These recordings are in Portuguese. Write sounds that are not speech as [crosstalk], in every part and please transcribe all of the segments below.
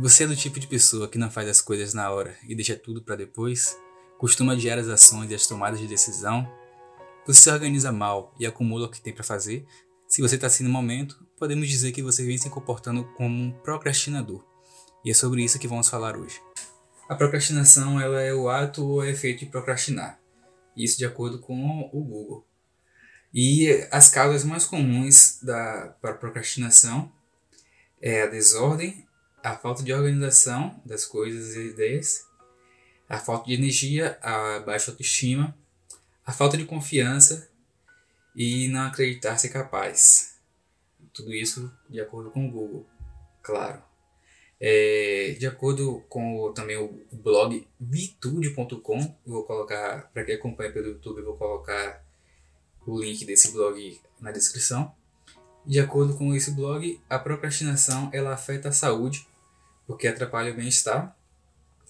Você é do tipo de pessoa que não faz as coisas na hora e deixa tudo para depois? Costuma adiar as ações e as tomadas de decisão? Você se organiza mal e acumula o que tem para fazer? Se você está assim no momento, podemos dizer que você vem se comportando como um procrastinador. E é sobre isso que vamos falar hoje. A procrastinação ela é o ato ou efeito de procrastinar. Isso de acordo com o Google. E as causas mais comuns da para procrastinação é a desordem, a falta de organização das coisas e ideias, a falta de energia, a baixa autoestima, a falta de confiança e não acreditar ser capaz. Tudo isso de acordo com o Google, claro. É, de acordo com o, também o blog vitude.com, vou colocar, para quem acompanha pelo YouTube, vou colocar o link desse blog na descrição. De acordo com esse blog, a procrastinação ela afeta a saúde, porque atrapalha o bem-estar.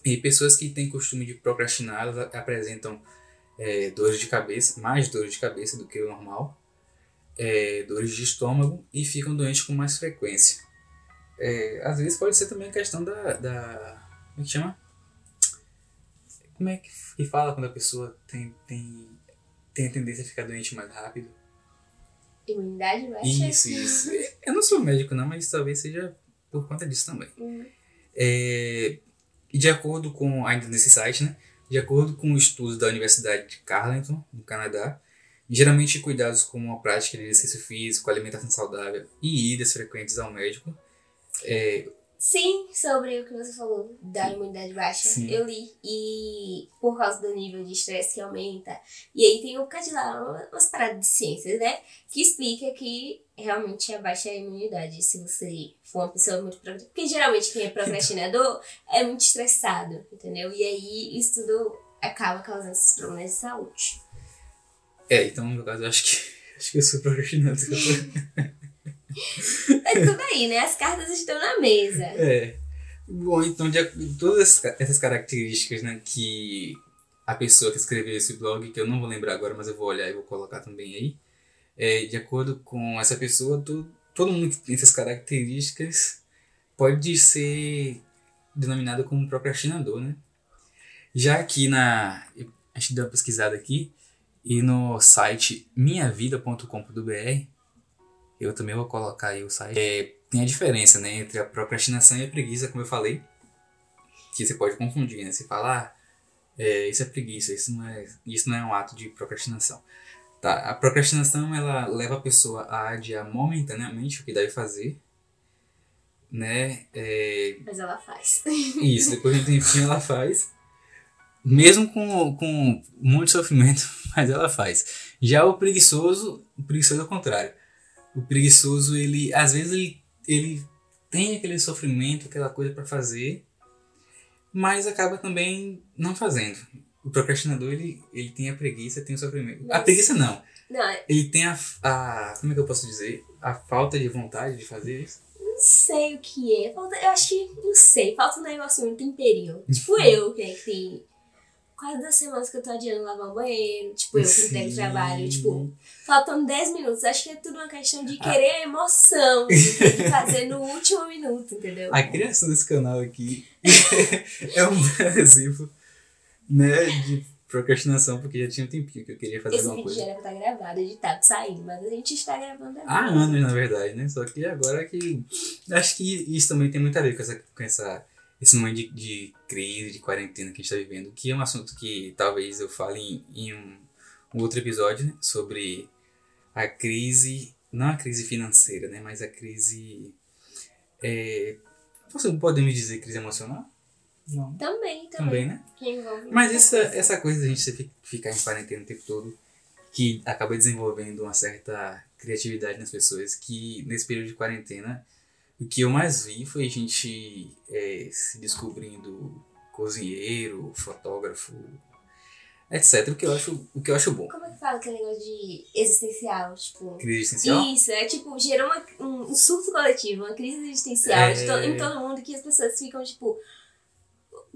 E pessoas que têm costume de procrastinar, elas apresentam é, dores de cabeça, mais dores de cabeça do que o normal, é, dores de estômago e ficam doentes com mais frequência. É, às vezes pode ser também a questão da, da. Como é que chama? Como é que fala quando a pessoa tem, tem, tem a tendência a ficar doente mais rápido? Imunidade baixa? Isso, isso. Eu não sou médico, não, mas talvez seja por conta disso também. Hum. É, e de acordo com, ainda nesse site, né? De acordo com estudos da Universidade de Carleton, no Canadá, geralmente cuidados como a prática de exercício físico, alimentação saudável e idas frequentes ao médico é, Sim, sobre o que você falou da imunidade baixa, Sim. eu li. E por causa do nível de estresse que aumenta. E aí tem o de lá, umas paradas de ciências, né? Que explica que realmente abaixa a imunidade se você for uma pessoa muito procrastinadora. Porque geralmente quem é procrastinador é muito estressado, entendeu? E aí isso tudo acaba causando esses problemas de saúde. é, então no meu caso eu acho que [laughs] acho que eu sou procrastinador. [laughs] É tudo aí, né? As cartas estão na mesa. É. Bom, então, de, todas essas- características né, que a pessoa que escreveu esse blog, que eu não vou lembrar agora, mas eu vou olhar e vou colocar também aí, é, de acordo com essa pessoa, to, todo mundo que tem essas características pode ser denominado como procrastinador, né? Já aqui na. A gente deu uma pesquisada aqui, e no site minhavida.com.br, eu também vou colocar aí o site. É, tem a diferença, né, entre a procrastinação e a preguiça, como eu falei, que você pode confundir, né? Você fala, ah, é, isso é preguiça, isso não é, isso não é um ato de procrastinação. Tá, a procrastinação, ela leva a pessoa a adiar momentaneamente o que deve fazer, né? É, Mas ela faz. isso, depois de um tempinho ela faz. Mesmo com, com muito sofrimento, [laughs] mas ela faz. Já o preguiçoso, o preguiçoso é o contrário. O preguiçoso, ele, às vezes, ele, ele tem aquele sofrimento, aquela coisa para fazer, mas acaba também não fazendo. O procrastinador, ele, ele tem a preguiça, tem o sofrimento. A Mas- preguiça não. Não, é, Ele tem a, a. Como é que eu posso dizer? A falta de vontade de fazer isso. não sei o que é. Falta, eu acho que, não sei, falta um negocinho, um temperinho. Tipo [laughs] eu, que, é que tem quase duas semanas que eu tô adiando lavar o banheiro. Tipo eu que entrego trabalho. Tipo, faltando 10 minutos. Acho que é tudo uma questão de Ah. querer a emoção. De fazer no último minuto, entendeu? [laughs] A criação desse canal aqui [laughs] é um exemplo, né, de procrastinação, porque já tinha um tempinho que eu queria fazer Esse alguma vídeo já coisa. era pra estar gravado, editado, saindo. Mas a gente está gravando agora. Há anos, na verdade, né? Só que agora que. Acho que isso também tem muito a ver com, essa, com essa, esse momento de, de crise, de quarentena que a gente está vivendo, que é um assunto que talvez eu fale em, em um, um outro episódio, né? Sobre a crise, não a crise financeira, né? Mas a crise. É, você podemos dizer crise emocional? Não. Também, também. Também, né? Mas essa, coisa. essa coisa da gente fi- ficar em quarentena o tempo todo, que acaba desenvolvendo uma certa criatividade nas pessoas, que nesse período de quarentena, o que eu mais vi foi gente é, se descobrindo cozinheiro, fotógrafo, etc. O que eu acho, o que eu acho bom. Como é que fala aquele negócio de existencial? Tipo. Crise existencial? Isso, é tipo, gerou uma, um, um surto coletivo, uma crise existencial de to- É. em todo mundo que as pessoas ficam tipo.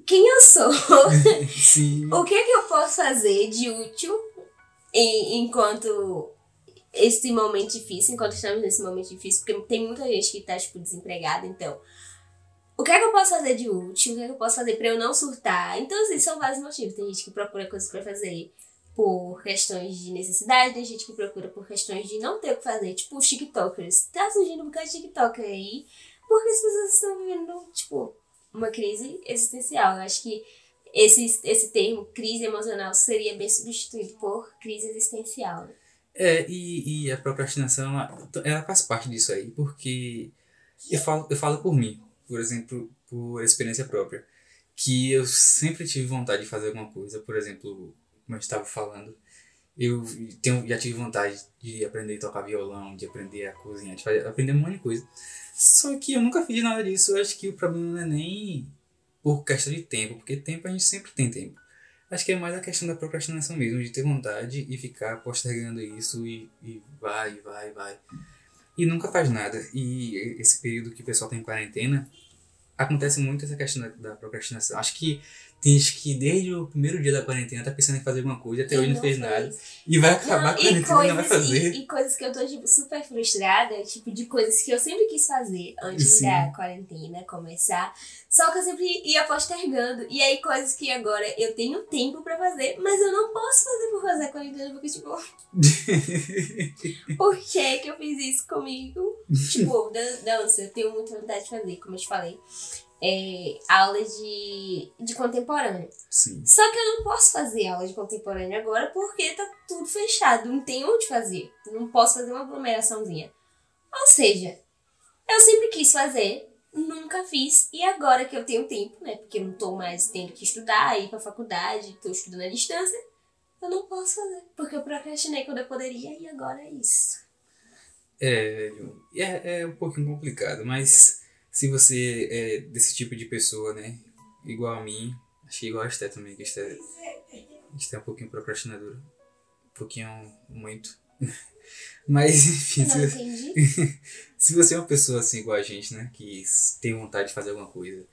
Quem eu sou? [laughs] O que é que eu posso fazer de útil em- enquanto esse momento difícil, enquanto estamos nesse momento difícil, porque tem muita gente que tá, tipo, desempregada, então. O que é que eu posso fazer de útil, o que, é que eu posso fazer pra eu não surtar. Então, assim, são vários motivos. Tem gente que procura coisas pra fazer por questões de necessidade, tem gente que procura por questões de não ter o que fazer, tipo os TikTokers. Tá surgindo um bocado de TikToker aí, porque as pessoas estão vivendo, tipo, uma crise existencial. Eu acho que esse, esse termo, crise emocional, seria bem substituído por crise existencial. É, e, e a procrastinação, ela faz parte disso aí, porque eu falo, eu falo por mim, por exemplo, por experiência própria, que eu sempre tive vontade de fazer alguma coisa, por exemplo, como eu estava falando, eu tenho, já tive vontade de aprender a tocar violão, de aprender a cozinhar, de fazer, aprender um monte de coisa. Só que eu nunca fiz nada disso. Eu acho que o problema não é nem por questão de tempo, porque tempo a gente sempre tem tempo. Acho que é mais a questão da procrastinação mesmo, de ter vontade e ficar postergando isso e, e vai, vai, vai. E nunca faz nada. E esse período que o pessoal tem quarentena, acontece muito essa questão da, da procrastinação. Acho que gente que desde o primeiro dia da quarentena tá pensando em fazer alguma coisa, até hoje não, fez, fez nada. E vai acabar não, a quarentena e, coisas, e não vai fazer. E, e, coisas que eu tô, tipo, super frustrada, tipo, de coisas que eu sempre quis fazer antes Sim. da quarentena começar. Só que eu sempre ia postergando. E aí, coisas que agora eu tenho tempo pra fazer, mas eu não posso fazer por fazer a quarentena, porque, tipo. [laughs] por que que eu fiz isso comigo? [laughs] tipo, dança, eu tenho muita vontade de fazer, como eu te falei é, aula de, de contemporâneo. Sim. Só que eu não posso fazer aula de contemporâneo agora porque tá tudo fechado, não tem onde fazer. Não posso fazer uma aglomeraçãozinha. Ou seja, eu sempre quis fazer, nunca fiz, e agora que eu tenho tempo, né? Porque eu não tô mais tendo que estudar, ir pra faculdade, tô estudando à distância, eu não posso fazer. Porque eu procrastinei quando eu poderia e agora é isso. É, é, é um pouquinho complicado, mas se você é desse tipo de pessoa, né? Igual a mim, achei igual a Esté também, que a Esté, a Esté é um pouquinho procrastinadora. Um pouquinho, muito. [laughs] Mas, enfim. Se, [laughs] se você é uma pessoa assim igual a gente, né? Que tem vontade de fazer alguma coisa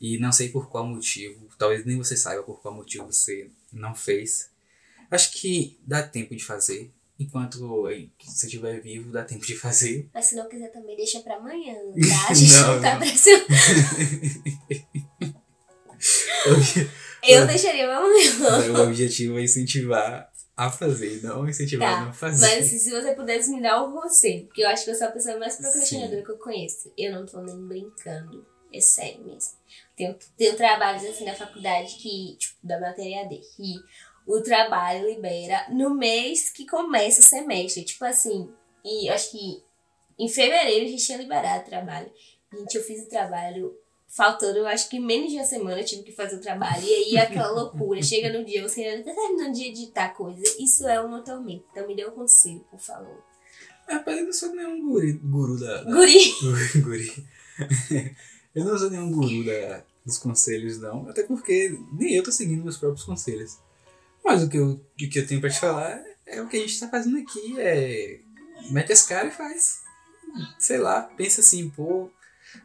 e não sei por qual motivo, talvez nem você saiba por qual motivo você não fez. Acho que dá tempo de fazer. Enquanto você estiver vivo, dá tempo de fazer. Mas se não quiser também, deixa pra amanhã, [laughs] tá? A gente não, não tá [laughs] pressionando. Eu deixaria pra amanhã. O objetivo é incentivar a fazer, não incentivar tá, a não fazer. Mas se você pudesse me dar um conselho, porque eu acho que eu sou a pessoa mais procrastinadora Sim. que eu conheço. Eu não tô nem brincando. É sério mesmo. Tenho, tenho trabalhos assim na faculdade que, tipo, da matéria D, que o trabalho libera no mês que começa o semestre. Tipo assim, e acho que em fevereiro a gente tinha liberado o trabalho. Gente, eu fiz o trabalho faltando, eu acho que menos de uma semana eu tive que fazer o trabalho. E aí [laughs] aquela loucura. Chega no dia, você ainda tá terminando de editar coisa. Isso é uma tormenta. Então me dê um conselho, por favor. Rapaz, eu não sou nenhum guri, guru da. da guri! [laughs] guri. eu não sou nenhum guru da, dos conselhos, não. Até porque nem eu tô seguindo meus próprios conselhos. Mas o que eu, o que eu tenho pra te falar é o que a gente tá fazendo aqui. É. Mete as caras e faz. Sei lá, pensa assim, pô.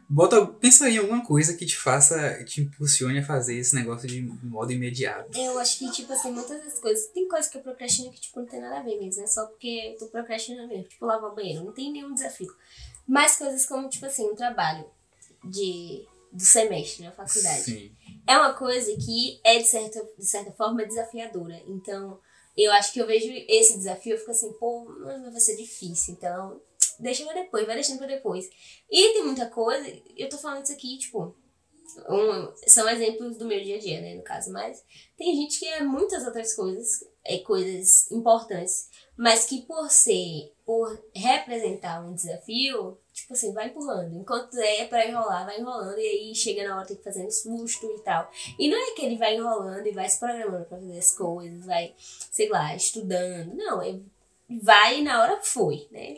Bota, pensa em alguma coisa que te faça, te impulsione a fazer esse negócio de modo imediato. Eu acho que, tipo assim, muitas das coisas. Tem coisas que eu procrastino que, tipo, não tem nada a ver mesmo. É só porque eu tô procrastinando mesmo. Tipo, lavar banheiro. Não tem nenhum desafio. Mais coisas como, tipo assim, um trabalho de, do semestre na faculdade. Sim é uma coisa que é, de certa, de certa forma, desafiadora. Então, eu acho que eu vejo esse desafio, eu fico assim, pô, vai ser difícil. Então, deixa pra depois, vai deixando pra depois. E tem muita coisa, eu tô falando isso aqui, tipo, um, são exemplos do meu dia a dia, né, no caso, mas tem gente que é muitas outras coisas, é coisas importantes, mas que por ser, por representar um desafio, tipo assim, vai empurrando. Enquanto é pra enrolar, vai enrolando e aí chega na hora tem que fazer um susto e tal. E não é que ele vai enrolando e vai se programando pra fazer as coisas, vai, sei lá, estudando. Não, é vai e na hora foi, né?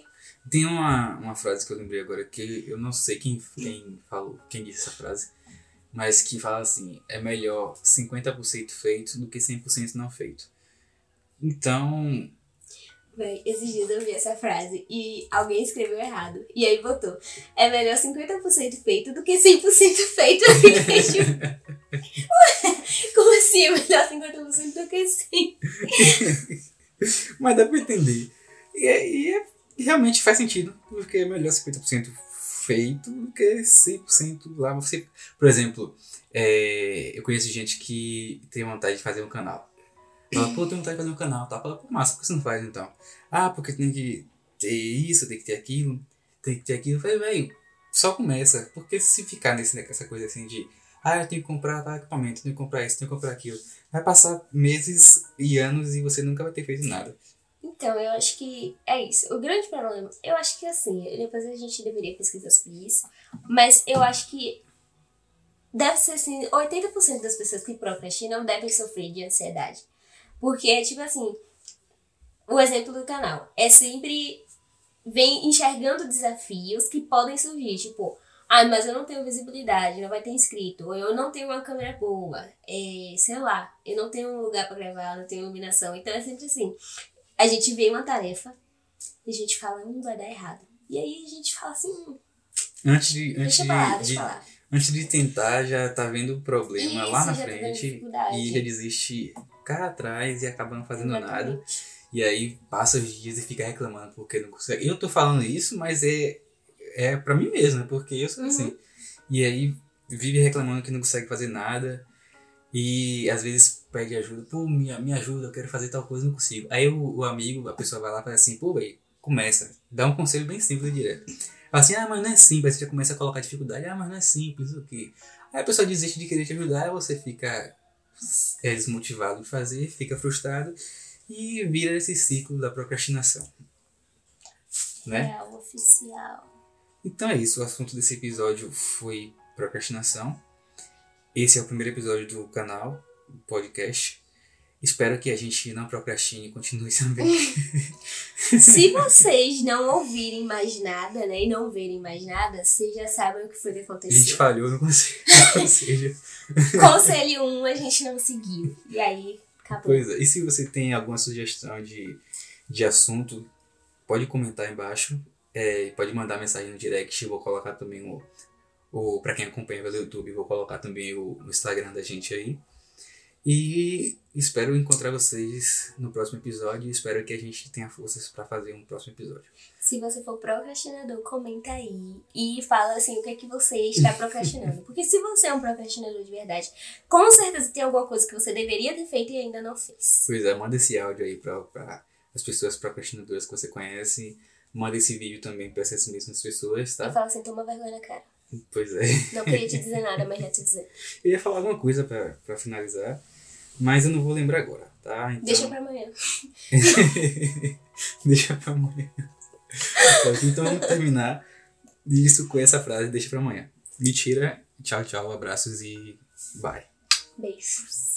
Tem uma, uma frase que eu lembrei agora que eu não sei quem, quem falou, quem disse essa frase, mas que fala assim: é melhor 50% feito do que 100% não feito. Então, Véi, esses dias eu vi essa frase e alguém escreveu errado. E aí botou: é melhor 50% feito do que 100% [laughs] feito. [laughs] Como assim? É melhor 50% do que 100%? [laughs] Mas dá pra entender. E, é, e é, realmente faz sentido, porque é melhor 50% feito do que 100% lá. Você, por exemplo, é, eu conheço gente que tem vontade de fazer um canal. Fala, pô, vontade de fazer um canal, tá? Fala, pô, massa, por que você não faz então? Ah, porque tem que ter isso, tem que ter aquilo, tem que ter aquilo. Eu falei, velho, só começa. Porque se ficar nesse, nessa coisa assim de, ah, eu tenho que comprar tal equipamento, tenho que comprar isso, tenho que comprar aquilo. Vai passar meses e anos e você nunca vai ter feito nada. Então, eu acho que é isso. O grande problema, eu acho que assim, depois a gente deveria pesquisar sobre isso, mas eu acho que deve ser assim, 80% das pessoas que procrastinam devem sofrer de ansiedade. Porque, tipo assim, o exemplo do canal é sempre vem enxergando desafios que podem surgir, tipo, ah, mas eu não tenho visibilidade, não vai ter inscrito, ou eu não tenho uma câmera boa, é, sei lá, eu não tenho um lugar para gravar, não tenho iluminação. Então é sempre assim, a gente vê uma tarefa e a gente fala, não vai dar errado. E aí a gente fala assim, hum, Antes de, antes deixa lá, deixa de- lá. antes de tentar, já tá vendo o problema lá Isso, na já tá frente dificuldade. e já desiste cá atrás e acaba não fazendo nada. Exatamente. E aí passa os dias e fica reclamando porque não consegue. Eu tô falando isso, mas é, é pra mim mesmo, né? Porque eu sou Uhum. assim. E aí vive reclamando que não consegue fazer nada. E às vezes pede ajuda. Pô, me, me ajuda, eu quero fazer tal coisa, não consigo. Aí o, o amigo, a pessoa vai lá e fala assim, pô, velho, começa. Dá um conselho bem simples e direto. Fala assim, ah, mas não é simples. Aí você já começa a colocar dificuldade. Ah, mas não é simples, o quê? Aí a pessoa desiste de querer te ajudar, aí você fica é, desmotivado de fazer, fica frustrado e vira esse ciclo da procrastinação. Né? Real oficial. Então é isso, o assunto desse episódio foi procrastinação. Esse é o primeiro episódio do canal, do podcast. Espero que a gente não procrastine e continue [laughs] também. Se vocês não ouvirem mais nada, né, e não verem mais nada, vocês já sabem o que foi que A gente aconteceu. falhou no conselho. [laughs] [laughs] Ou seja, Conselho 1 a gente não seguiu. E aí, acabou. pois é. E se você tem alguma sugestão de, de assunto, pode comentar aí embaixo. É, pode mandar mensagem no direct. Vou colocar também o. o para quem acompanha pelo YouTube, vou colocar também o, o Instagram da gente aí. E espero encontrar vocês no próximo episódio. e Espero que a gente tenha forças para fazer um próximo episódio. Se você for procrastinador, comenta aí e fala assim o que é que você está procrastinando. [laughs] Porque se você é um procrastinador de verdade, com certeza tem alguma coisa que você deveria ter feito e ainda não fez. Pois é, manda esse áudio aí para as pessoas procrastinadoras que você conhece. Manda esse vídeo também para essas mesmas pessoas, Eu tá? falo assim, toma vergonha na cara. Pois é. Não queria te dizer [laughs] nada, mas já te dizer. Eu ia falar alguma coisa pra finalizar, mas eu não vou lembrar agora, tá? Então, Deixa pra amanhã. [laughs] deixa pra amanhã. então vamos terminar isso com essa frase, deixa pra amanhã. Mentira, tchau, tchau, abraços e bye. Beijos.